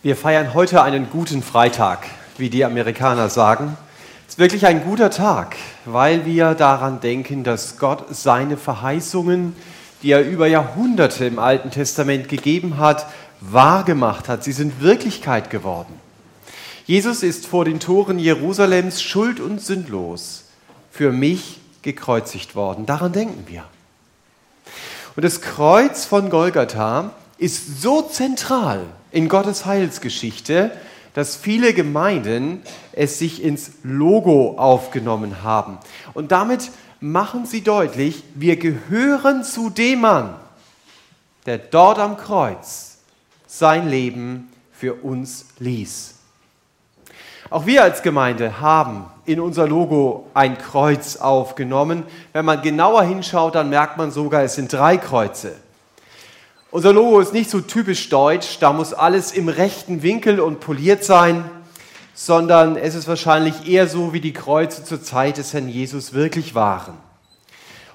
Wir feiern heute einen guten Freitag, wie die Amerikaner sagen. Es ist wirklich ein guter Tag, weil wir daran denken, dass Gott seine Verheißungen, die er über Jahrhunderte im Alten Testament gegeben hat, wahrgemacht hat. Sie sind Wirklichkeit geworden. Jesus ist vor den Toren Jerusalems schuld und sündlos für mich gekreuzigt worden. Daran denken wir. Und das Kreuz von Golgatha ist so zentral in Gottes Heilsgeschichte, dass viele Gemeinden es sich ins Logo aufgenommen haben. Und damit machen sie deutlich, wir gehören zu dem Mann, der dort am Kreuz sein Leben für uns ließ. Auch wir als Gemeinde haben in unser Logo ein Kreuz aufgenommen. Wenn man genauer hinschaut, dann merkt man sogar, es sind drei Kreuze. Unser Logo ist nicht so typisch deutsch, da muss alles im rechten Winkel und poliert sein, sondern es ist wahrscheinlich eher so, wie die Kreuze zur Zeit des Herrn Jesus wirklich waren.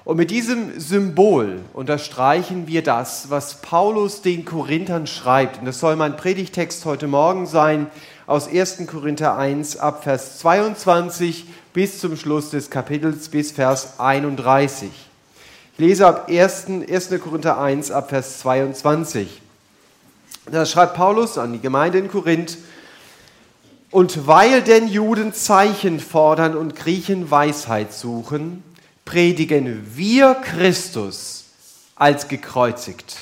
Und mit diesem Symbol unterstreichen wir das, was Paulus den Korinthern schreibt. Und das soll mein Predigtext heute Morgen sein aus 1. Korinther 1 ab Vers 22 bis zum Schluss des Kapitels bis Vers 31. Ich lese ab 1. 1. Korinther 1 ab Vers 22. Da schreibt Paulus an die Gemeinde in Korinth, und weil denn Juden Zeichen fordern und Griechen Weisheit suchen, predigen wir Christus als gekreuzigt.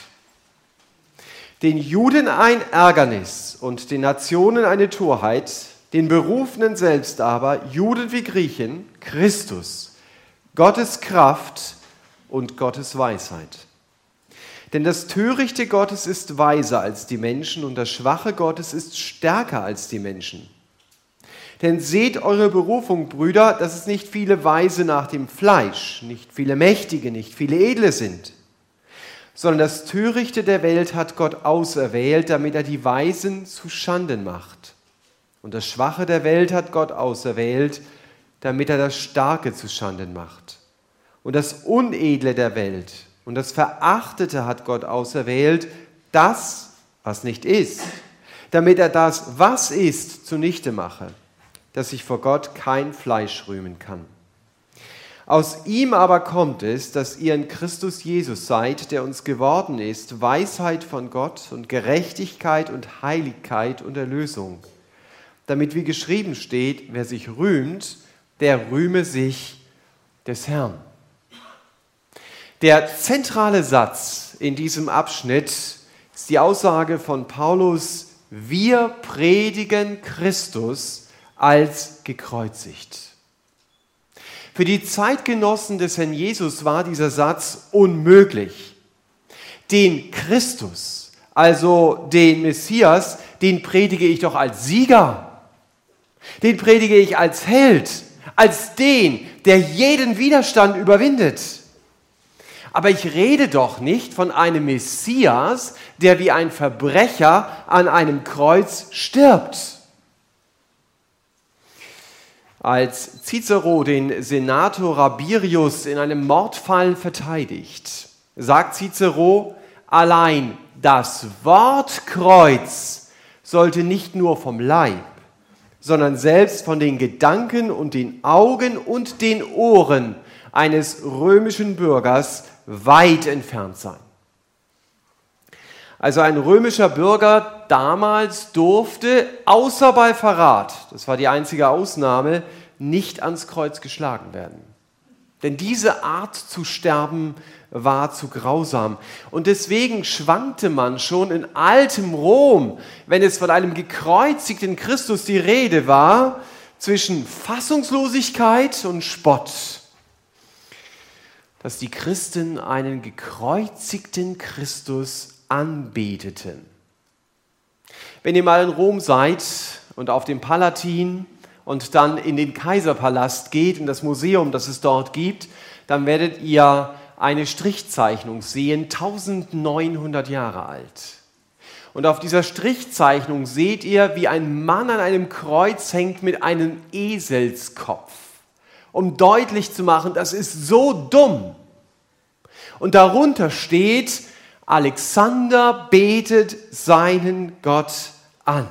Den Juden ein Ärgernis und den Nationen eine Torheit, den Berufenen selbst aber, Juden wie Griechen, Christus, Gottes Kraft und Gottes Weisheit. Denn das Törichte Gottes ist weiser als die Menschen und das Schwache Gottes ist stärker als die Menschen. Denn seht eure Berufung, Brüder, dass es nicht viele Weise nach dem Fleisch, nicht viele Mächtige, nicht viele Edle sind, sondern das Törichte der Welt hat Gott auserwählt, damit er die Weisen zu Schanden macht. Und das Schwache der Welt hat Gott auserwählt, damit er das Starke zu Schanden macht. Und das Unedle der Welt und das Verachtete hat Gott auserwählt, das, was nicht ist, damit er das, was ist, zunichte mache, dass sich vor Gott kein Fleisch rühmen kann. Aus ihm aber kommt es, dass ihr in Christus Jesus seid, der uns geworden ist, Weisheit von Gott und Gerechtigkeit und Heiligkeit und Erlösung, damit wie geschrieben steht, wer sich rühmt, der rühme sich des Herrn. Der zentrale Satz in diesem Abschnitt ist die Aussage von Paulus, wir predigen Christus als gekreuzigt. Für die Zeitgenossen des Herrn Jesus war dieser Satz unmöglich. Den Christus, also den Messias, den predige ich doch als Sieger. Den predige ich als Held, als den, der jeden Widerstand überwindet. Aber ich rede doch nicht von einem Messias, der wie ein Verbrecher an einem Kreuz stirbt. Als Cicero den Senator Rabirius in einem Mordfall verteidigt, sagt Cicero, allein das Wort Kreuz sollte nicht nur vom Leib, sondern selbst von den Gedanken und den Augen und den Ohren eines römischen Bürgers weit entfernt sein. Also ein römischer Bürger damals durfte, außer bei Verrat, das war die einzige Ausnahme, nicht ans Kreuz geschlagen werden. Denn diese Art zu sterben war zu grausam. Und deswegen schwankte man schon in altem Rom, wenn es von einem gekreuzigten Christus die Rede war, zwischen Fassungslosigkeit und Spott dass die Christen einen gekreuzigten Christus anbeteten. Wenn ihr mal in Rom seid und auf dem Palatin und dann in den Kaiserpalast geht, in das Museum, das es dort gibt, dann werdet ihr eine Strichzeichnung sehen, 1900 Jahre alt. Und auf dieser Strichzeichnung seht ihr, wie ein Mann an einem Kreuz hängt mit einem Eselskopf um deutlich zu machen, das ist so dumm. Und darunter steht, Alexander betet seinen Gott an.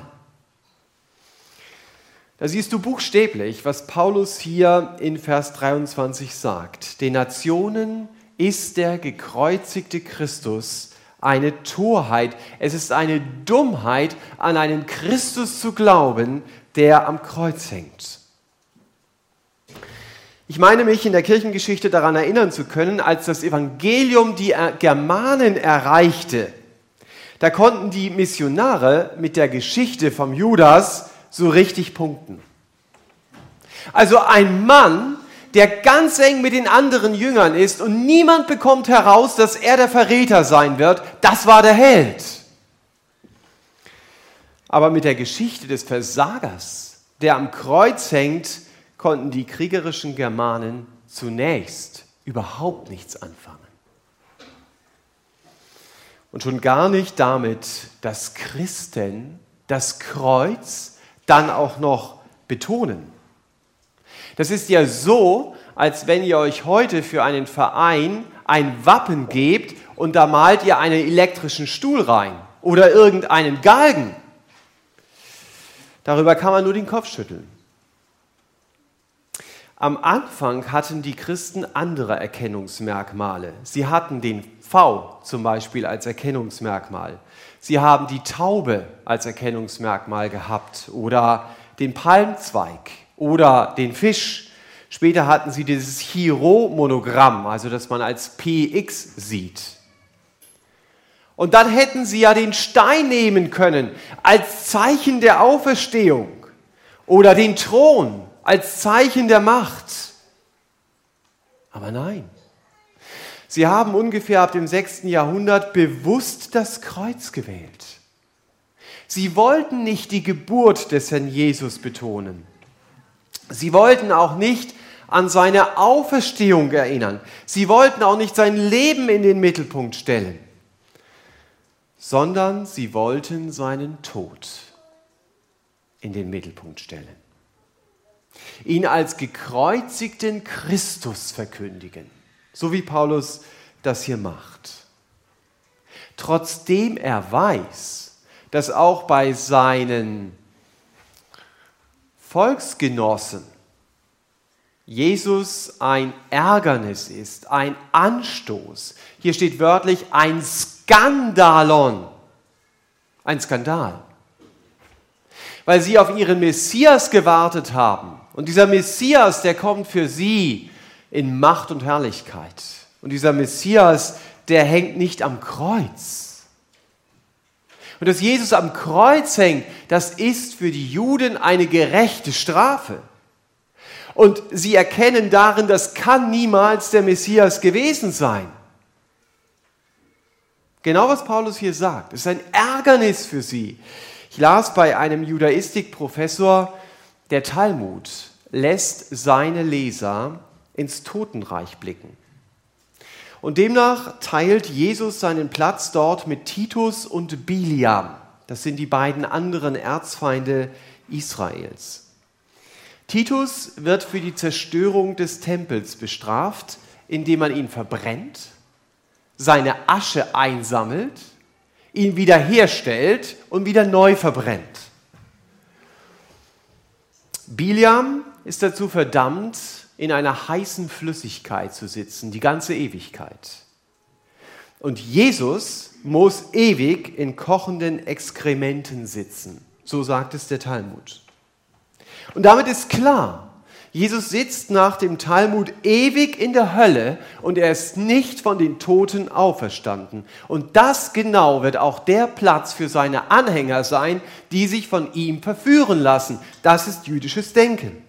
Da siehst du buchstäblich, was Paulus hier in Vers 23 sagt. Den Nationen ist der gekreuzigte Christus eine Torheit. Es ist eine Dummheit, an einen Christus zu glauben, der am Kreuz hängt. Ich meine mich in der Kirchengeschichte daran erinnern zu können, als das Evangelium die Germanen erreichte. Da konnten die Missionare mit der Geschichte vom Judas so richtig punkten. Also ein Mann, der ganz eng mit den anderen Jüngern ist und niemand bekommt heraus, dass er der Verräter sein wird, das war der Held. Aber mit der Geschichte des Versagers, der am Kreuz hängt, konnten die kriegerischen Germanen zunächst überhaupt nichts anfangen. Und schon gar nicht damit, dass Christen das Kreuz dann auch noch betonen. Das ist ja so, als wenn ihr euch heute für einen Verein ein Wappen gebt und da malt ihr einen elektrischen Stuhl rein oder irgendeinen Galgen. Darüber kann man nur den Kopf schütteln. Am Anfang hatten die Christen andere Erkennungsmerkmale. Sie hatten den V zum Beispiel als Erkennungsmerkmal. Sie haben die Taube als Erkennungsmerkmal gehabt oder den Palmzweig oder den Fisch. Später hatten sie dieses Chiro-Monogramm, also das man als PX sieht. Und dann hätten sie ja den Stein nehmen können als Zeichen der Auferstehung oder den Thron als Zeichen der Macht. Aber nein. Sie haben ungefähr ab dem 6. Jahrhundert bewusst das Kreuz gewählt. Sie wollten nicht die Geburt des Herrn Jesus betonen. Sie wollten auch nicht an seine Auferstehung erinnern. Sie wollten auch nicht sein Leben in den Mittelpunkt stellen, sondern sie wollten seinen Tod in den Mittelpunkt stellen. Ihn als gekreuzigten Christus verkündigen, so wie Paulus das hier macht. Trotzdem er weiß, dass auch bei seinen Volksgenossen Jesus ein Ärgernis ist, ein Anstoß. Hier steht wörtlich ein Skandalon, ein Skandal. Weil sie auf ihren Messias gewartet haben. Und dieser Messias, der kommt für sie in Macht und Herrlichkeit. Und dieser Messias, der hängt nicht am Kreuz und dass Jesus am Kreuz hängt, das ist für die Juden eine gerechte Strafe. Und sie erkennen darin, das kann niemals der Messias gewesen sein. Genau was Paulus hier sagt, ist ein Ärgernis für sie. Ich las bei einem Judaistikprofessor, der Talmud lässt seine Leser ins Totenreich blicken. Und demnach teilt Jesus seinen Platz dort mit Titus und Biliam. Das sind die beiden anderen Erzfeinde Israels. Titus wird für die Zerstörung des Tempels bestraft, indem man ihn verbrennt, seine Asche einsammelt, ihn wiederherstellt und wieder neu verbrennt. Biliam ist dazu verdammt, in einer heißen Flüssigkeit zu sitzen, die ganze Ewigkeit. Und Jesus muss ewig in kochenden Exkrementen sitzen. So sagt es der Talmud. Und damit ist klar, Jesus sitzt nach dem Talmud ewig in der Hölle und er ist nicht von den Toten auferstanden. Und das genau wird auch der Platz für seine Anhänger sein, die sich von ihm verführen lassen. Das ist jüdisches Denken.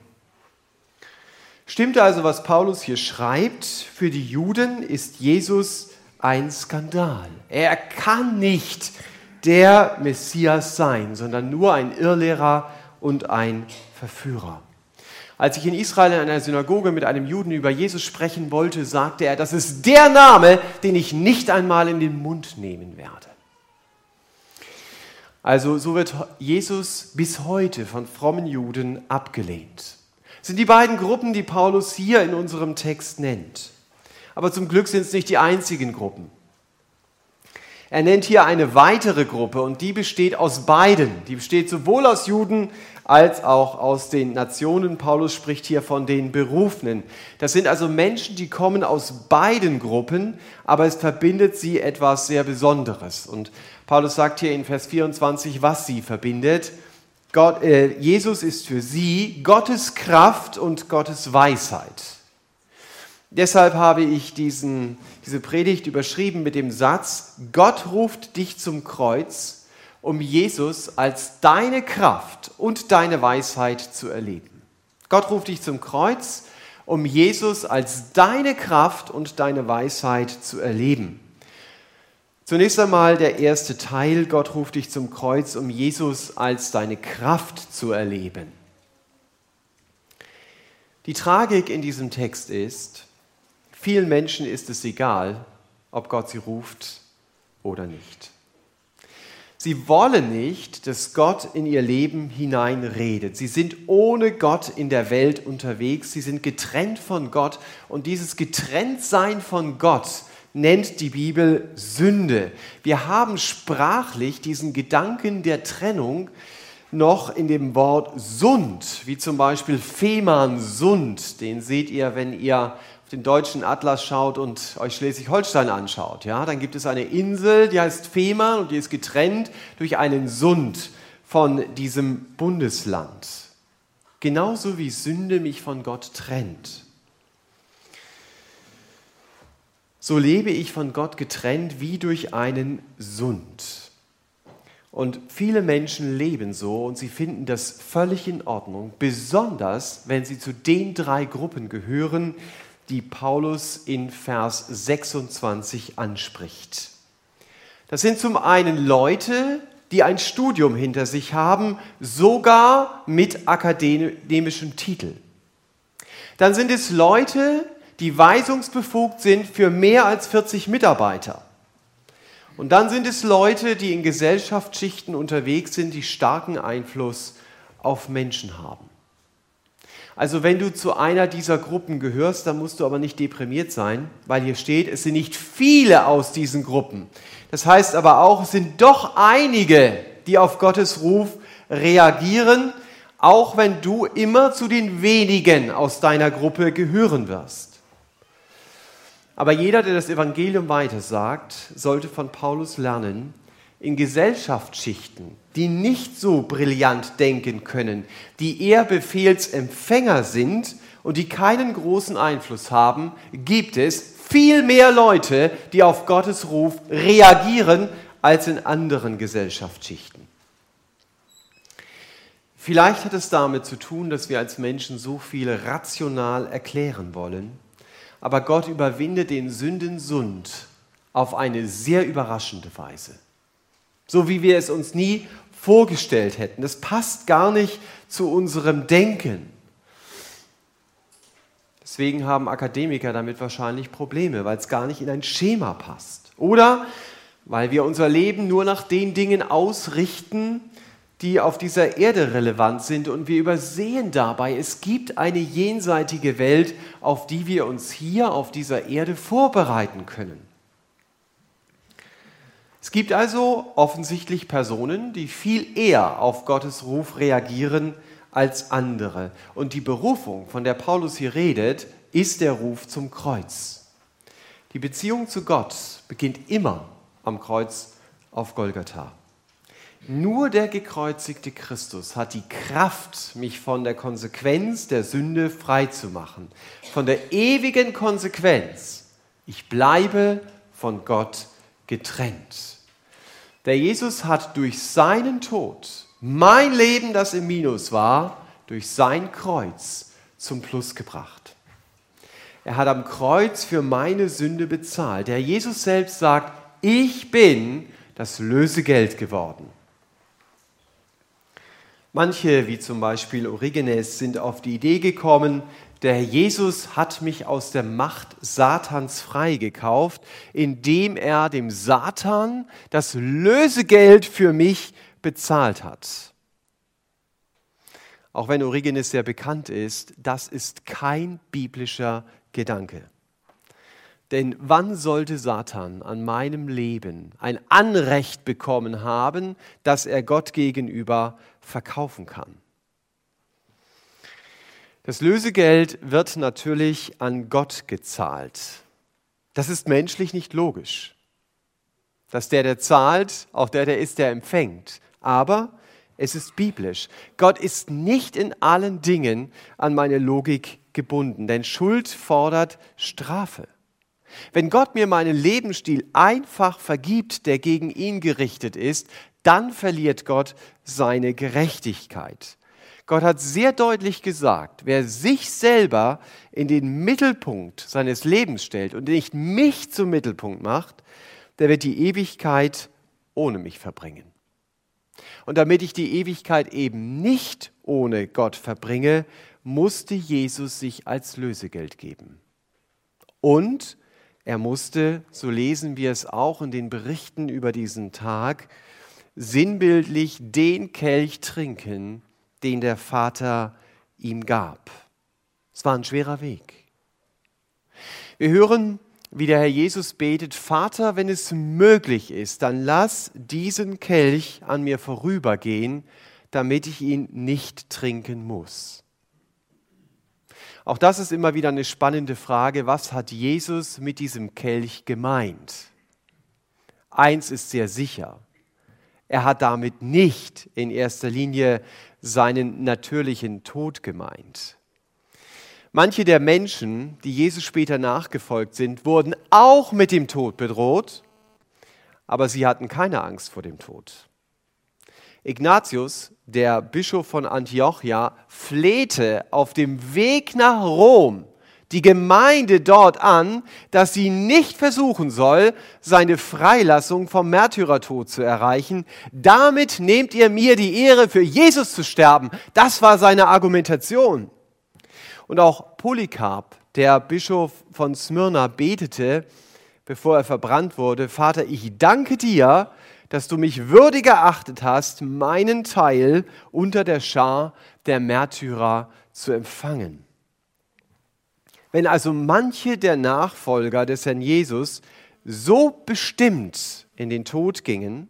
Stimmt also, was Paulus hier schreibt? Für die Juden ist Jesus ein Skandal. Er kann nicht der Messias sein, sondern nur ein Irrlehrer und ein Verführer. Als ich in Israel in einer Synagoge mit einem Juden über Jesus sprechen wollte, sagte er, das ist der Name, den ich nicht einmal in den Mund nehmen werde. Also so wird Jesus bis heute von frommen Juden abgelehnt sind die beiden Gruppen, die Paulus hier in unserem Text nennt. Aber zum Glück sind es nicht die einzigen Gruppen. Er nennt hier eine weitere Gruppe und die besteht aus beiden. Die besteht sowohl aus Juden als auch aus den Nationen. Paulus spricht hier von den Berufenen. Das sind also Menschen, die kommen aus beiden Gruppen, aber es verbindet sie etwas sehr Besonderes. Und Paulus sagt hier in Vers 24, was sie verbindet. Gott, äh, Jesus ist für sie Gottes Kraft und Gottes Weisheit. Deshalb habe ich diesen, diese Predigt überschrieben mit dem Satz, Gott ruft dich zum Kreuz, um Jesus als deine Kraft und deine Weisheit zu erleben. Gott ruft dich zum Kreuz, um Jesus als deine Kraft und deine Weisheit zu erleben. Zunächst einmal der erste Teil, Gott ruft dich zum Kreuz, um Jesus als deine Kraft zu erleben. Die Tragik in diesem Text ist, vielen Menschen ist es egal, ob Gott sie ruft oder nicht. Sie wollen nicht, dass Gott in ihr Leben hineinredet. Sie sind ohne Gott in der Welt unterwegs. Sie sind getrennt von Gott. Und dieses Getrenntsein von Gott nennt die Bibel Sünde. Wir haben sprachlich diesen Gedanken der Trennung noch in dem Wort Sund, wie zum Beispiel Fehmarn Sund. Den seht ihr, wenn ihr den deutschen Atlas schaut und euch Schleswig-Holstein anschaut, ja, dann gibt es eine Insel, die heißt Fehmarn und die ist getrennt durch einen Sund von diesem Bundesland. Genauso wie Sünde mich von Gott trennt. So lebe ich von Gott getrennt wie durch einen Sund. Und viele Menschen leben so und sie finden das völlig in Ordnung, besonders wenn sie zu den drei Gruppen gehören, die Paulus in Vers 26 anspricht. Das sind zum einen Leute, die ein Studium hinter sich haben, sogar mit akademischem Titel. Dann sind es Leute, die weisungsbefugt sind für mehr als 40 Mitarbeiter. Und dann sind es Leute, die in Gesellschaftsschichten unterwegs sind, die starken Einfluss auf Menschen haben. Also wenn du zu einer dieser Gruppen gehörst, dann musst du aber nicht deprimiert sein, weil hier steht, es sind nicht viele aus diesen Gruppen. Das heißt aber auch, es sind doch einige, die auf Gottes Ruf reagieren, auch wenn du immer zu den wenigen aus deiner Gruppe gehören wirst. Aber jeder, der das Evangelium weitersagt, sollte von Paulus lernen, in Gesellschaftsschichten, die nicht so brillant denken können, die eher Befehlsempfänger sind und die keinen großen Einfluss haben, gibt es viel mehr Leute, die auf Gottes Ruf reagieren als in anderen Gesellschaftsschichten. Vielleicht hat es damit zu tun, dass wir als Menschen so viel rational erklären wollen, aber Gott überwindet den Sündensund auf eine sehr überraschende Weise so wie wir es uns nie vorgestellt hätten. Das passt gar nicht zu unserem Denken. Deswegen haben Akademiker damit wahrscheinlich Probleme, weil es gar nicht in ein Schema passt. Oder weil wir unser Leben nur nach den Dingen ausrichten, die auf dieser Erde relevant sind und wir übersehen dabei, es gibt eine jenseitige Welt, auf die wir uns hier auf dieser Erde vorbereiten können. Es gibt also offensichtlich Personen, die viel eher auf Gottes Ruf reagieren als andere. Und die Berufung, von der Paulus hier redet, ist der Ruf zum Kreuz. Die Beziehung zu Gott beginnt immer am Kreuz auf Golgatha. Nur der gekreuzigte Christus hat die Kraft, mich von der Konsequenz der Sünde frei zu machen. Von der ewigen Konsequenz. Ich bleibe von Gott getrennt. Der Jesus hat durch seinen Tod mein Leben, das im Minus war, durch sein Kreuz zum Plus gebracht. Er hat am Kreuz für meine Sünde bezahlt. Der Jesus selbst sagt, ich bin das Lösegeld geworden. Manche, wie zum Beispiel Origenes, sind auf die Idee gekommen, der Jesus hat mich aus der Macht Satans freigekauft, indem er dem Satan das Lösegeld für mich bezahlt hat. Auch wenn Origenes sehr bekannt ist, das ist kein biblischer Gedanke. Denn wann sollte Satan an meinem Leben ein Anrecht bekommen haben, das er Gott gegenüber verkaufen kann? Das Lösegeld wird natürlich an Gott gezahlt. Das ist menschlich nicht logisch. Dass der, der zahlt, auch der, der ist, der empfängt. Aber es ist biblisch. Gott ist nicht in allen Dingen an meine Logik gebunden, denn Schuld fordert Strafe. Wenn Gott mir meinen Lebensstil einfach vergibt, der gegen ihn gerichtet ist, dann verliert Gott seine Gerechtigkeit. Gott hat sehr deutlich gesagt, wer sich selber in den Mittelpunkt seines Lebens stellt und nicht mich zum Mittelpunkt macht, der wird die Ewigkeit ohne mich verbringen. Und damit ich die Ewigkeit eben nicht ohne Gott verbringe, musste Jesus sich als Lösegeld geben. Und er musste, so lesen wir es auch in den Berichten über diesen Tag, sinnbildlich den Kelch trinken, den der Vater ihm gab. Es war ein schwerer Weg. Wir hören, wie der Herr Jesus betet, Vater, wenn es möglich ist, dann lass diesen Kelch an mir vorübergehen, damit ich ihn nicht trinken muss. Auch das ist immer wieder eine spannende Frage. Was hat Jesus mit diesem Kelch gemeint? Eins ist sehr sicher. Er hat damit nicht in erster Linie seinen natürlichen Tod gemeint. Manche der Menschen, die Jesus später nachgefolgt sind, wurden auch mit dem Tod bedroht, aber sie hatten keine Angst vor dem Tod. Ignatius, der Bischof von Antiochia, flehte auf dem Weg nach Rom die Gemeinde dort an, dass sie nicht versuchen soll, seine Freilassung vom Märtyrertod zu erreichen. Damit nehmt ihr mir die Ehre, für Jesus zu sterben. Das war seine Argumentation. Und auch Polycarp, der Bischof von Smyrna, betete, bevor er verbrannt wurde, Vater, ich danke dir, dass du mich würdig erachtet hast, meinen Teil unter der Schar der Märtyrer zu empfangen. Wenn also manche der Nachfolger des Herrn Jesus so bestimmt in den Tod gingen,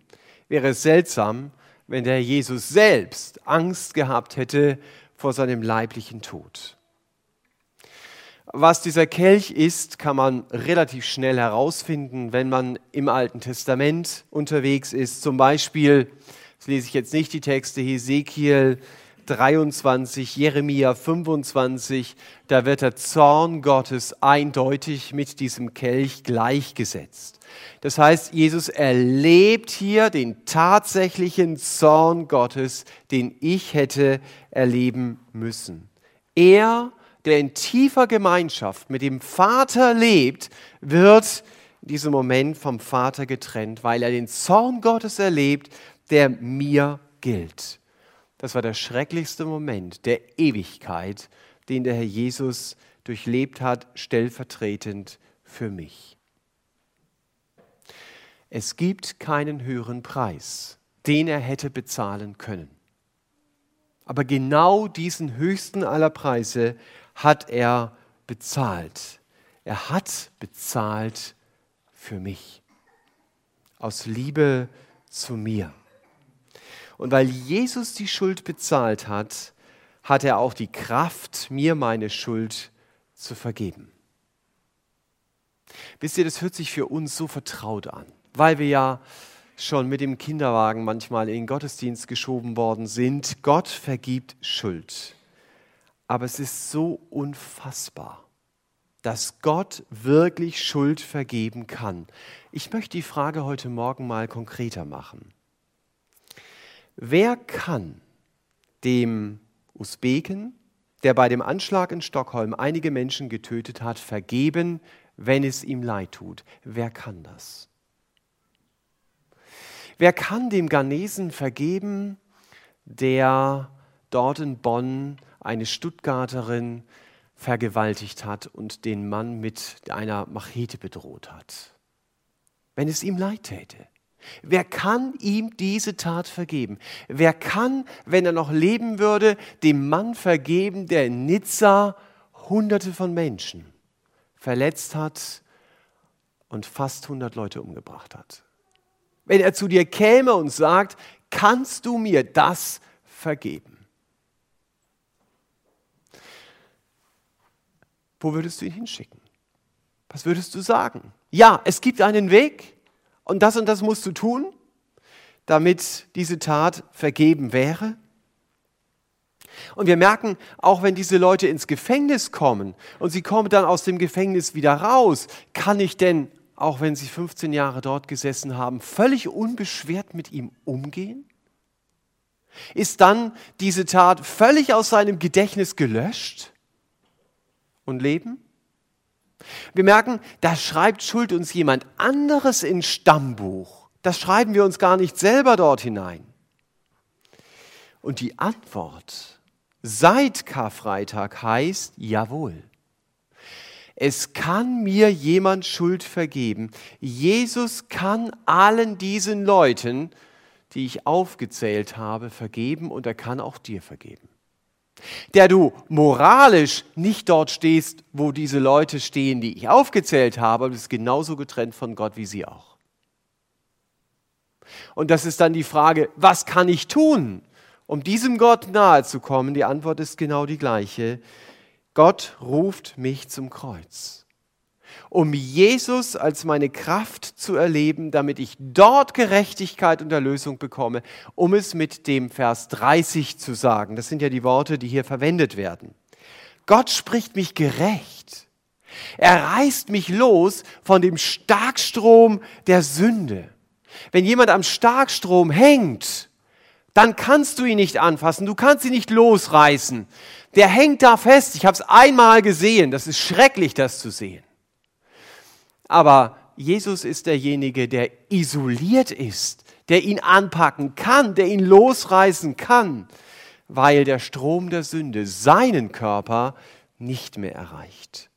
wäre es seltsam, wenn der Herr Jesus selbst Angst gehabt hätte vor seinem leiblichen Tod. Was dieser Kelch ist, kann man relativ schnell herausfinden, wenn man im Alten Testament unterwegs ist. Zum Beispiel, das lese ich jetzt nicht die Texte, Hesekiel 23, Jeremia 25, da wird der Zorn Gottes eindeutig mit diesem Kelch gleichgesetzt. Das heißt, Jesus erlebt hier den tatsächlichen Zorn Gottes, den ich hätte erleben müssen. Er der in tiefer Gemeinschaft mit dem Vater lebt, wird in diesem Moment vom Vater getrennt, weil er den Zorn Gottes erlebt, der mir gilt. Das war der schrecklichste Moment der Ewigkeit, den der Herr Jesus durchlebt hat, stellvertretend für mich. Es gibt keinen höheren Preis, den er hätte bezahlen können. Aber genau diesen höchsten aller Preise hat er bezahlt. Er hat bezahlt für mich. Aus Liebe zu mir. Und weil Jesus die Schuld bezahlt hat, hat er auch die Kraft, mir meine Schuld zu vergeben. Wisst ihr, das hört sich für uns so vertraut an, weil wir ja schon mit dem Kinderwagen manchmal in den Gottesdienst geschoben worden sind. Gott vergibt Schuld. Aber es ist so unfassbar, dass Gott wirklich Schuld vergeben kann. Ich möchte die Frage heute Morgen mal konkreter machen. Wer kann dem Usbeken, der bei dem Anschlag in Stockholm einige Menschen getötet hat, vergeben, wenn es ihm leid tut? Wer kann das? Wer kann dem Ghanesen vergeben, der dort in Bonn eine Stuttgarterin vergewaltigt hat und den Mann mit einer Machete bedroht hat. Wenn es ihm leid täte. Wer kann ihm diese Tat vergeben? Wer kann, wenn er noch leben würde, dem Mann vergeben, der in Nizza Hunderte von Menschen verletzt hat und fast 100 Leute umgebracht hat. Wenn er zu dir käme und sagt, kannst du mir das vergeben? Wo würdest du ihn hinschicken? Was würdest du sagen? Ja, es gibt einen Weg und das und das musst du tun, damit diese Tat vergeben wäre. Und wir merken, auch wenn diese Leute ins Gefängnis kommen und sie kommen dann aus dem Gefängnis wieder raus, kann ich denn, auch wenn sie 15 Jahre dort gesessen haben, völlig unbeschwert mit ihm umgehen? Ist dann diese Tat völlig aus seinem Gedächtnis gelöscht und leben? Wir merken, da schreibt Schuld uns jemand anderes ins Stammbuch. Das schreiben wir uns gar nicht selber dort hinein. Und die Antwort seit Karfreitag heißt, jawohl. Es kann mir jemand Schuld vergeben. Jesus kann allen diesen Leuten, die ich aufgezählt habe, vergeben und er kann auch dir vergeben. Der du moralisch nicht dort stehst, wo diese Leute stehen, die ich aufgezählt habe, aber bist genauso getrennt von Gott wie sie auch. Und das ist dann die Frage, was kann ich tun, um diesem Gott nahe zu kommen? Die Antwort ist genau die gleiche. Gott ruft mich zum Kreuz um Jesus als meine Kraft zu erleben, damit ich dort Gerechtigkeit und Erlösung bekomme, um es mit dem Vers 30 zu sagen. Das sind ja die Worte, die hier verwendet werden. Gott spricht mich gerecht. Er reißt mich los von dem Starkstrom der Sünde. Wenn jemand am Starkstrom hängt, dann kannst du ihn nicht anfassen, du kannst ihn nicht losreißen. Der hängt da fest. Ich habe es einmal gesehen. Das ist schrecklich, das zu sehen. Aber Jesus ist derjenige, der isoliert ist, der ihn anpacken kann, der ihn losreißen kann, weil der Strom der Sünde seinen Körper nicht mehr erreicht.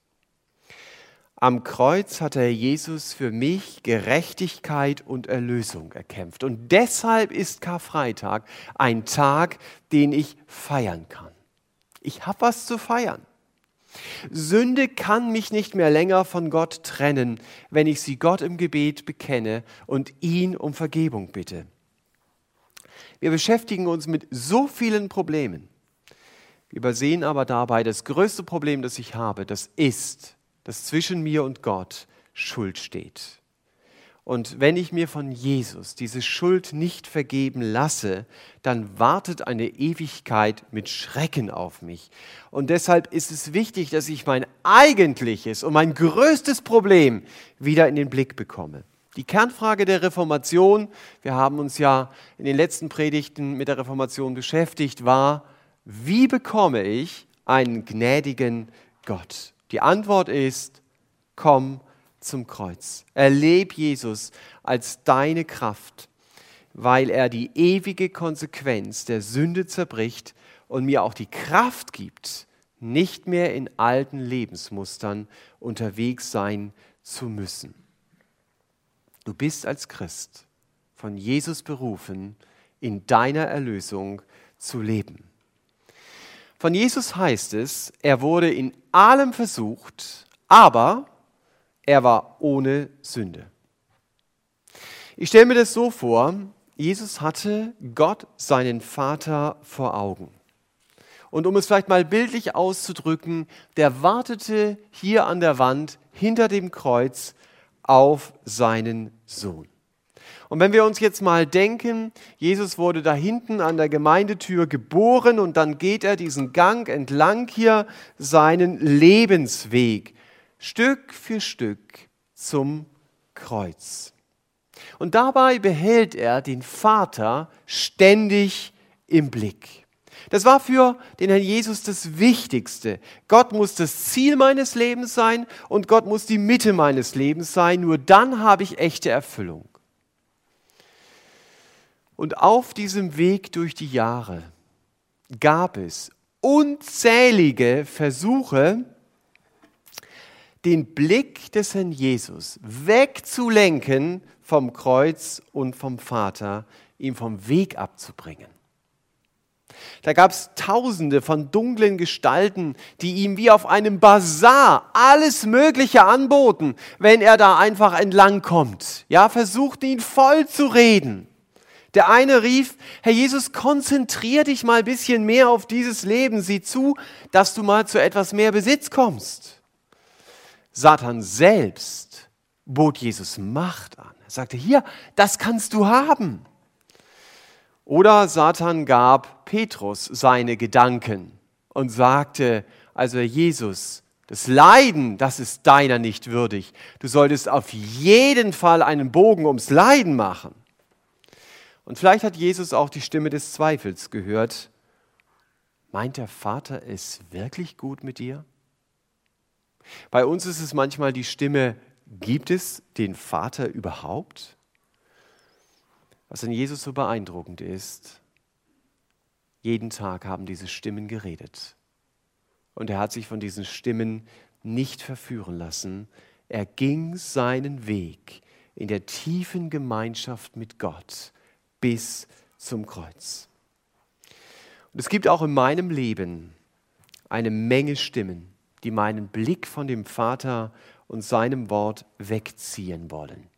Am Kreuz hat er Jesus für mich Gerechtigkeit und Erlösung erkämpft. Und deshalb ist Karfreitag ein Tag, den ich feiern kann. Ich habe was zu feiern. Sünde kann mich nicht mehr länger von Gott trennen, wenn ich sie Gott im Gebet bekenne und ihn um Vergebung bitte. Wir beschäftigen uns mit so vielen Problemen. Übersehen aber dabei das größte Problem, das ich habe, das ist, dass zwischen mir und Gott Schuld steht. Und wenn ich mir von Jesus diese Schuld nicht vergeben lasse, dann wartet eine Ewigkeit mit Schrecken auf mich. Und deshalb ist es wichtig, dass ich mein eigentliches und mein größtes Problem wieder in den Blick bekomme. Die Kernfrage der Reformation, wir haben uns ja in den letzten Predigten mit der Reformation beschäftigt, war, wie bekomme ich einen gnädigen Gott? Die Antwort ist, komm zum Kreuz. Erleb Jesus als deine Kraft, weil er die ewige Konsequenz der Sünde zerbricht und mir auch die Kraft gibt, nicht mehr in alten Lebensmustern unterwegs sein zu müssen. Du bist als Christ von Jesus berufen, in deiner Erlösung zu leben. Von Jesus heißt es, er wurde in allem versucht, aber er war ohne Sünde. Ich stelle mir das so vor, Jesus hatte Gott, seinen Vater, vor Augen. Und um es vielleicht mal bildlich auszudrücken, der wartete hier an der Wand hinter dem Kreuz auf seinen Sohn. Und wenn wir uns jetzt mal denken, Jesus wurde da hinten an der Gemeindetür geboren und dann geht er diesen Gang entlang hier seinen Lebensweg. Stück für Stück zum Kreuz. Und dabei behält er den Vater ständig im Blick. Das war für den Herrn Jesus das Wichtigste. Gott muss das Ziel meines Lebens sein und Gott muss die Mitte meines Lebens sein. Nur dann habe ich echte Erfüllung. Und auf diesem Weg durch die Jahre gab es unzählige Versuche, den Blick des Herrn Jesus wegzulenken vom Kreuz und vom Vater, ihm vom Weg abzubringen. Da gab es tausende von dunklen Gestalten, die ihm wie auf einem Bazar alles Mögliche anboten, wenn er da einfach entlang kommt. Ja, versuchten ihn voll zu reden. Der eine rief, Herr Jesus, konzentrier dich mal ein bisschen mehr auf dieses Leben. Sieh zu, dass du mal zu etwas mehr Besitz kommst. Satan selbst bot Jesus Macht an. Er sagte, hier, das kannst du haben. Oder Satan gab Petrus seine Gedanken und sagte, also Jesus, das Leiden, das ist deiner nicht würdig. Du solltest auf jeden Fall einen Bogen ums Leiden machen. Und vielleicht hat Jesus auch die Stimme des Zweifels gehört. Meint der Vater es wirklich gut mit dir? Bei uns ist es manchmal die Stimme, gibt es den Vater überhaupt? Was an Jesus so beeindruckend ist, jeden Tag haben diese Stimmen geredet. Und er hat sich von diesen Stimmen nicht verführen lassen. Er ging seinen Weg in der tiefen Gemeinschaft mit Gott bis zum Kreuz. Und es gibt auch in meinem Leben eine Menge Stimmen, die meinen Blick von dem Vater und seinem Wort wegziehen wollen.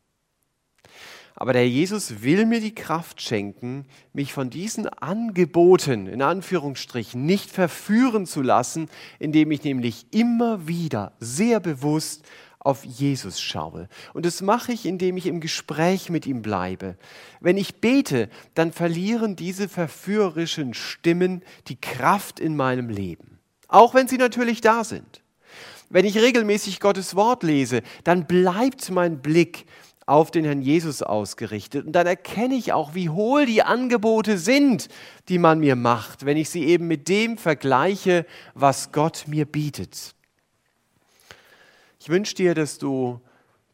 Aber der Jesus will mir die Kraft schenken, mich von diesen Angeboten, in Anführungsstrichen, nicht verführen zu lassen, indem ich nämlich immer wieder sehr bewusst auf Jesus schaue. Und das mache ich, indem ich im Gespräch mit ihm bleibe. Wenn ich bete, dann verlieren diese verführerischen Stimmen die Kraft in meinem Leben. Auch wenn sie natürlich da sind. Wenn ich regelmäßig Gottes Wort lese, dann bleibt mein Blick auf den Herrn Jesus ausgerichtet. Und dann erkenne ich auch, wie hohl die Angebote sind, die man mir macht, wenn ich sie eben mit dem vergleiche, was Gott mir bietet. Ich wünsche dir, dass du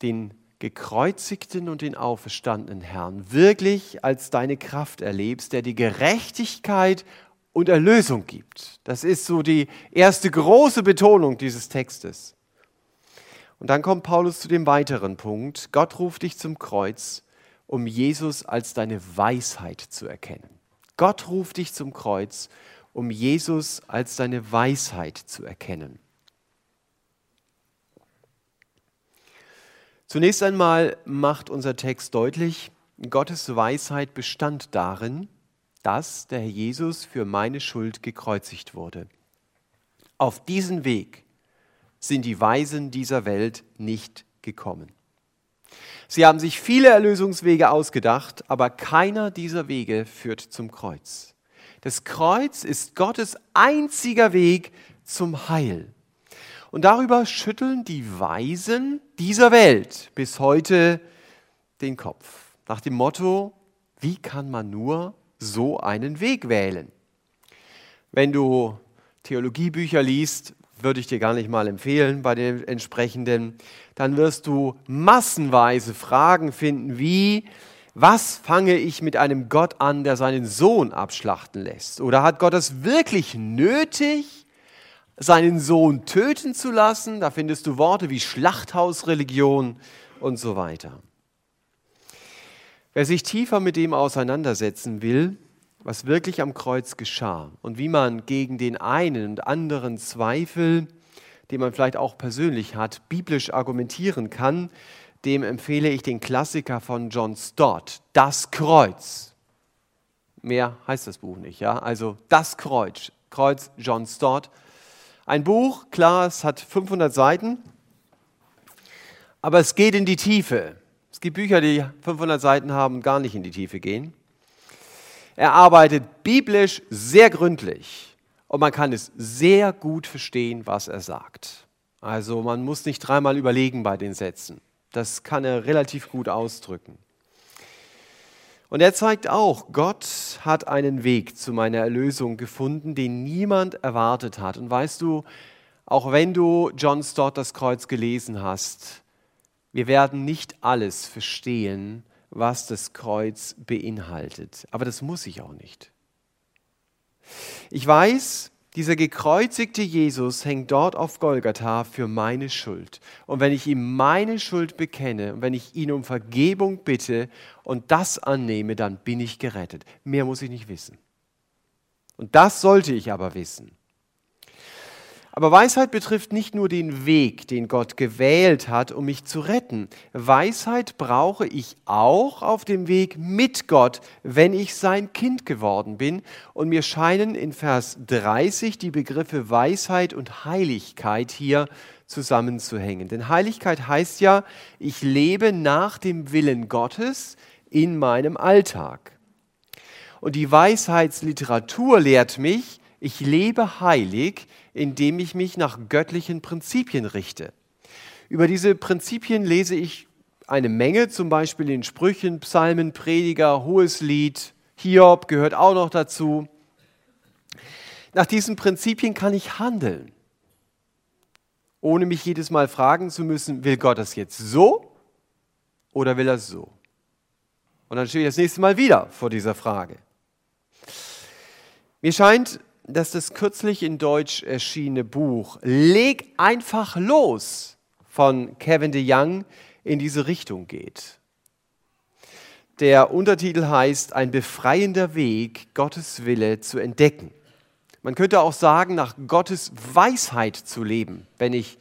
den gekreuzigten und den auferstandenen Herrn wirklich als deine Kraft erlebst, der die Gerechtigkeit und Erlösung gibt. Das ist so die erste große Betonung dieses Textes. Und dann kommt Paulus zu dem weiteren Punkt. Gott ruft dich zum Kreuz, um Jesus als deine Weisheit zu erkennen. Gott ruft dich zum Kreuz, um Jesus als deine Weisheit zu erkennen. Zunächst einmal macht unser Text deutlich, Gottes Weisheit bestand darin, dass der Herr Jesus für meine Schuld gekreuzigt wurde. Auf diesen Weg sind die Weisen dieser Welt nicht gekommen. Sie haben sich viele Erlösungswege ausgedacht, aber keiner dieser Wege führt zum Kreuz. Das Kreuz ist Gottes einziger Weg zum Heil. Und darüber schütteln die Weisen dieser Welt bis heute den Kopf. Nach dem Motto, wie kann man nur so einen Weg wählen? Wenn du Theologiebücher liest, würde ich dir gar nicht mal empfehlen bei den entsprechenden, dann wirst du massenweise Fragen finden wie, was fange ich mit einem Gott an, der seinen Sohn abschlachten lässt? Oder hat Gott es wirklich nötig, seinen Sohn töten zu lassen. Da findest du Worte wie Schlachthausreligion und so weiter. Wer sich tiefer mit dem auseinandersetzen will, was wirklich am Kreuz geschah und wie man gegen den einen und anderen Zweifel, den man vielleicht auch persönlich hat, biblisch argumentieren kann, dem empfehle ich den Klassiker von John Stott, Das Kreuz. Mehr heißt das Buch nicht, ja? Also Das Kreuz, Kreuz John Stott ein Buch, klar, es hat 500 Seiten, aber es geht in die Tiefe. Gibt Bücher, die 500 Seiten haben gar nicht in die Tiefe gehen. Er arbeitet biblisch sehr gründlich und man kann es sehr gut verstehen, was er sagt. Also man muss nicht dreimal überlegen bei den Sätzen. Das kann er relativ gut ausdrücken. Und er zeigt auch, Gott hat einen Weg zu meiner Erlösung gefunden, den niemand erwartet hat. Und weißt du, auch wenn du John Stott das Kreuz gelesen hast, wir werden nicht alles verstehen, was das Kreuz beinhaltet. Aber das muss ich auch nicht. Ich weiß, dieser gekreuzigte Jesus hängt dort auf Golgatha für meine Schuld. Und wenn ich ihm meine Schuld bekenne und wenn ich ihn um Vergebung bitte und das annehme, dann bin ich gerettet. Mehr muss ich nicht wissen. Und das sollte ich aber wissen. Aber Weisheit betrifft nicht nur den Weg, den Gott gewählt hat, um mich zu retten. Weisheit brauche ich auch auf dem Weg mit Gott, wenn ich sein Kind geworden bin. Und mir scheinen in Vers 30 die Begriffe Weisheit und Heiligkeit hier zusammenzuhängen. Denn Heiligkeit heißt ja, ich lebe nach dem Willen Gottes in meinem Alltag. Und die Weisheitsliteratur lehrt mich, ich lebe heilig, indem ich mich nach göttlichen Prinzipien richte. Über diese Prinzipien lese ich eine Menge, zum Beispiel in Sprüchen, Psalmen, Prediger, Hohes Lied, Hiob gehört auch noch dazu. Nach diesen Prinzipien kann ich handeln, ohne mich jedes Mal fragen zu müssen, will Gott das jetzt so oder will er so? Und dann stehe ich das nächste Mal wieder vor dieser Frage. Mir scheint, dass das kürzlich in Deutsch erschienene Buch Leg einfach los von Kevin de Young in diese Richtung geht. Der Untertitel heißt Ein befreiender Weg, Gottes Wille zu entdecken. Man könnte auch sagen, nach Gottes Weisheit zu leben, wenn ich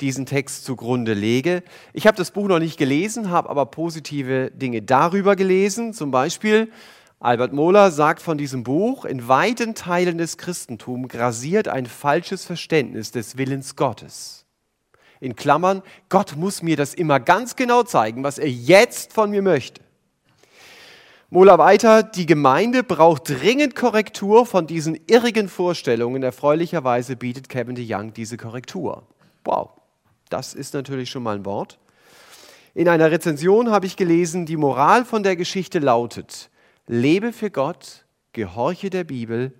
diesen Text zugrunde lege. Ich habe das Buch noch nicht gelesen, habe aber positive Dinge darüber gelesen. Zum Beispiel, Albert Mohler sagt von diesem Buch, in weiten Teilen des Christentums grasiert ein falsches Verständnis des Willens Gottes. In Klammern, Gott muss mir das immer ganz genau zeigen, was er jetzt von mir möchte. Mohler weiter, die Gemeinde braucht dringend Korrektur von diesen irrigen Vorstellungen. Erfreulicherweise bietet Kevin de Young diese Korrektur. Wow, das ist natürlich schon mal ein Wort. In einer Rezension habe ich gelesen, die Moral von der Geschichte lautet, lebe für Gott, gehorche der Bibel,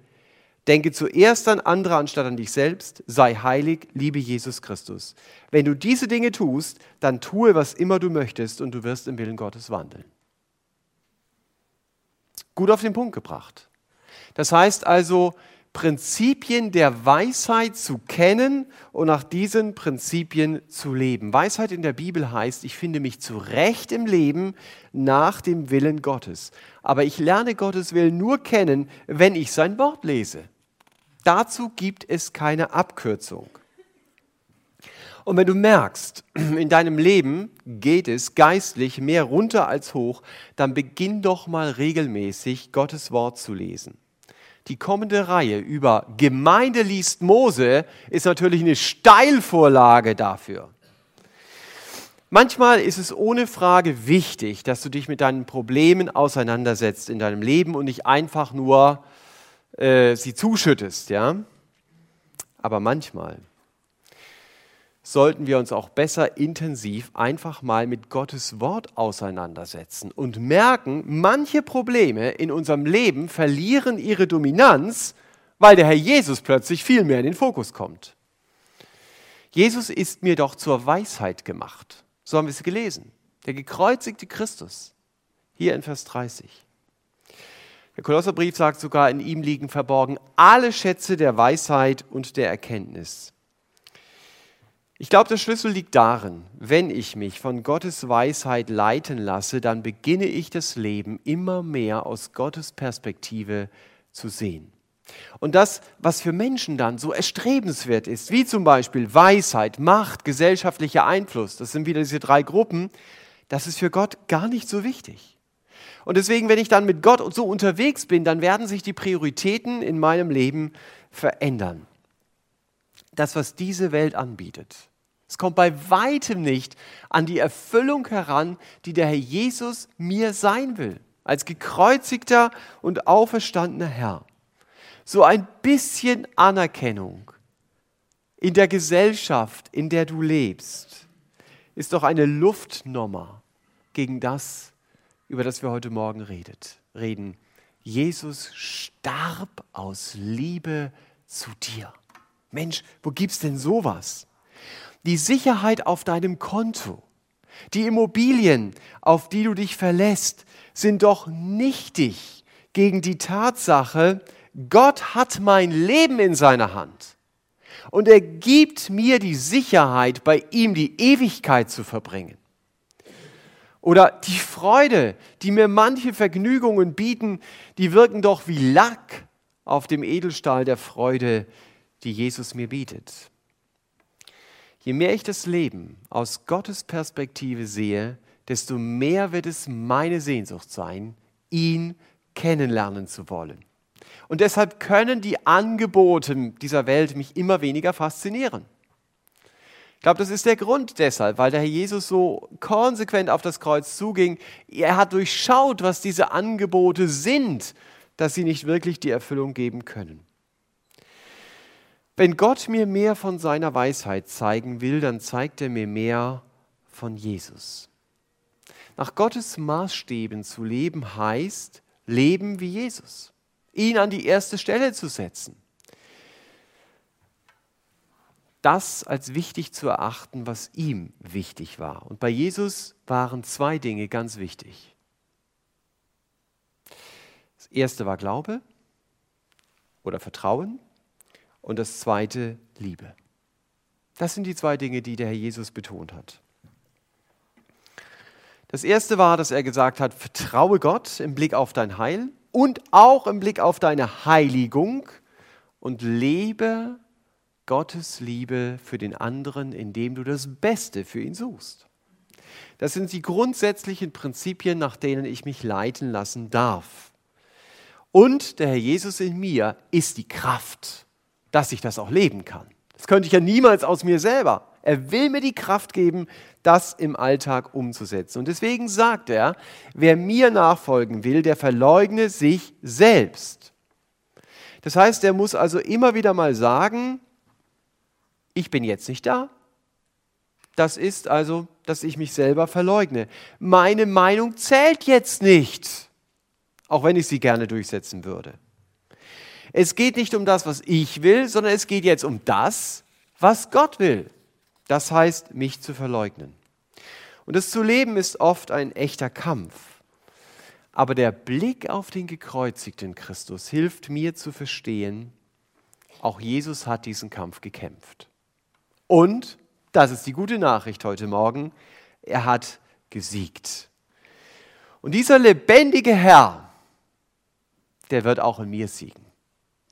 denke zuerst an andere anstatt an dich selbst, sei heilig, liebe Jesus Christus. Wenn du diese Dinge tust, dann tue, was immer du möchtest und du wirst im Willen Gottes wandeln. Gut auf den Punkt gebracht. Das heißt also, Prinzipien der Weisheit zu kennen und nach diesen Prinzipien zu leben. Weisheit in der Bibel heißt, ich finde mich zurecht im Leben nach dem Willen Gottes. Aber ich lerne Gottes Willen nur kennen, wenn ich sein Wort lese. Dazu gibt es keine Abkürzung. Und wenn du merkst, in deinem Leben geht es geistlich mehr runter als hoch, dann beginn doch mal regelmäßig Gottes Wort zu lesen die kommende Reihe über Gemeinde liest Mose ist natürlich eine Steilvorlage dafür. Manchmal ist es ohne Frage wichtig, dass du dich mit deinen Problemen auseinandersetzt in deinem Leben und nicht einfach nur äh, sie zuschüttest, ja. Aber manchmal sollten wir uns auch besser intensiv einfach mal mit Gottes Wort auseinandersetzen und merken, manche Probleme in unserem Leben verlieren ihre Dominanz, weil der Herr Jesus plötzlich viel mehr in den Fokus kommt. Jesus ist mir doch zur Weisheit gemacht. So haben wir es gelesen. Der gekreuzigte Christus. Hier in Vers 30. Der Kolosserbrief sagt sogar, in ihm liegen verborgen alle Schätze der Weisheit und der Erkenntnis. Ich glaube, der Schlüssel liegt darin, wenn ich mich von Gottes Weisheit leiten lasse, dann beginne ich das Leben immer mehr aus Gottes Perspektive zu sehen. Und das, was für Menschen dann so erstrebenswert ist, wie zum Beispiel Weisheit, Macht, gesellschaftlicher Einfluss, das sind wieder diese drei Gruppen, das ist für Gott gar nicht so wichtig. Und deswegen, wenn ich dann mit Gott so unterwegs bin, dann werden sich die Prioritäten in meinem Leben verändern das, was diese Welt anbietet. Es kommt bei weitem nicht an die Erfüllung heran, die der Herr Jesus mir sein will, als gekreuzigter und auferstandener Herr. So ein bisschen Anerkennung in der Gesellschaft, in der du lebst, ist doch eine Luftnummer gegen das, über das wir heute Morgen redet, reden. Jesus starb aus Liebe zu dir. Mensch, wo gibt's denn sowas? Die Sicherheit auf deinem Konto, die Immobilien, auf die du dich verlässt, sind doch nichtig gegen die Tatsache, Gott hat mein Leben in seiner Hand. Und er gibt mir die Sicherheit, bei ihm die Ewigkeit zu verbringen. Oder die Freude, die mir manche Vergnügungen bieten, die wirken doch wie Lack auf dem Edelstahl der Freude, die Jesus mir bietet. Je mehr ich das Leben aus Gottes Perspektive sehe, desto mehr wird es meine Sehnsucht sein, ihn kennenlernen zu wollen. Und deshalb können die Angebote dieser Welt mich immer weniger faszinieren. Ich glaube, das ist der Grund deshalb, weil der Herr Jesus so konsequent auf das Kreuz zuging. Er hat durchschaut, was diese Angebote sind, dass sie nicht wirklich die Erfüllung geben können. Wenn Gott mir mehr von seiner Weisheit zeigen will, dann zeigt er mir mehr von Jesus. Nach Gottes Maßstäben zu leben heißt, leben wie Jesus ihn an die erste Stelle zu setzen. Das als wichtig zu erachten, was ihm wichtig war. Und bei Jesus waren zwei Dinge ganz wichtig. Das erste war Glaube oder Vertrauen und das zweite Liebe. Das sind die zwei Dinge, die der Herr Jesus betont hat. Das erste war, dass er gesagt hat, vertraue Gott im Blick auf dein Heil und auch im Blick auf deine Heiligung und lebe Gottes Liebe für den anderen, indem du das Beste für ihn suchst. Das sind die grundsätzlichen Prinzipien, nach denen ich mich leiten lassen darf. Und der Herr Jesus in mir ist die Kraft, dass ich das auch leben kann. Das könnte ich ja niemals aus mir selber. Er will mir die Kraft geben, das im Alltag umzusetzen. Und deswegen sagt er, wer mir nachfolgen will, der verleugne sich selbst. Das heißt, er muss also immer wieder mal sagen, ich bin jetzt nicht da. Das ist also, dass ich mich selber verleugne. Meine Meinung zählt jetzt nicht, auch wenn ich sie gerne durchsetzen würde. Es geht nicht um das, was ich will, sondern es geht jetzt um das, was Gott will. Das heißt, mich zu verleugnen. Und das zu leben ist oft ein echter Kampf. Aber der Blick auf den gekreuzigten Christus hilft mir zu verstehen, auch Jesus hat diesen Kampf gekämpft. Und, das ist die gute Nachricht heute Morgen, er hat gesiegt. Und dieser lebendige Herr, der wird auch in mir siegen,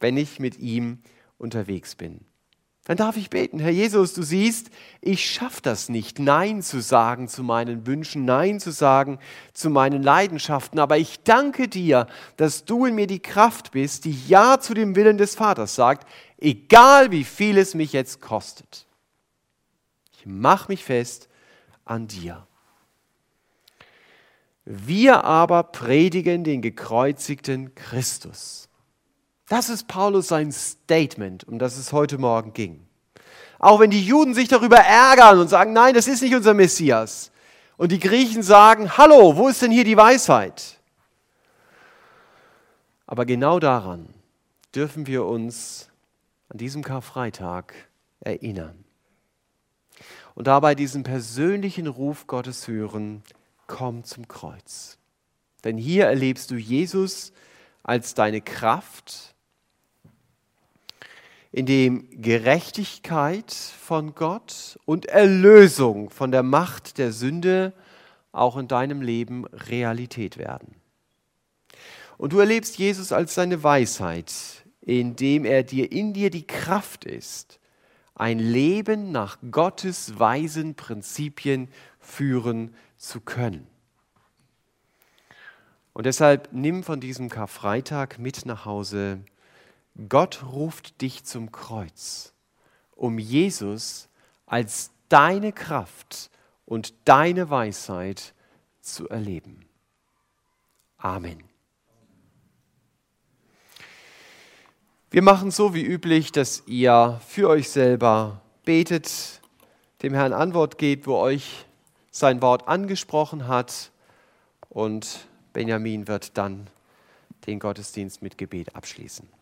wenn ich mit ihm unterwegs bin. Dann darf ich beten, Herr Jesus, du siehst, ich schaffe das nicht, Nein zu sagen zu meinen Wünschen, Nein zu sagen zu meinen Leidenschaften, aber ich danke dir, dass du in mir die Kraft bist, die Ja zu dem Willen des Vaters sagt, egal wie viel es mich jetzt kostet. Ich mache mich fest an dir. Wir aber predigen den gekreuzigten Christus das ist Paulus sein Statement, um das es heute Morgen ging. Auch wenn die Juden sich darüber ärgern und sagen, nein, das ist nicht unser Messias. Und die Griechen sagen, hallo, wo ist denn hier die Weisheit? Aber genau daran dürfen wir uns an diesem Karfreitag erinnern. Und dabei diesen persönlichen Ruf Gottes hören, komm zum Kreuz. Denn hier erlebst du Jesus als deine Kraft, in dem Gerechtigkeit von Gott und Erlösung von der Macht der Sünde auch in deinem Leben Realität werden. Und du erlebst Jesus als seine Weisheit, indem er dir in dir die Kraft ist, ein Leben nach Gottes weisen Prinzipien führen zu können. Und deshalb nimm von diesem Karfreitag mit nach Hause Gott ruft dich zum Kreuz, um Jesus als deine Kraft und deine Weisheit zu erleben. Amen. Wir machen so wie üblich, dass ihr für euch selber betet, dem Herrn Antwort gebt, wo euch sein Wort angesprochen hat und Benjamin wird dann den Gottesdienst mit Gebet abschließen.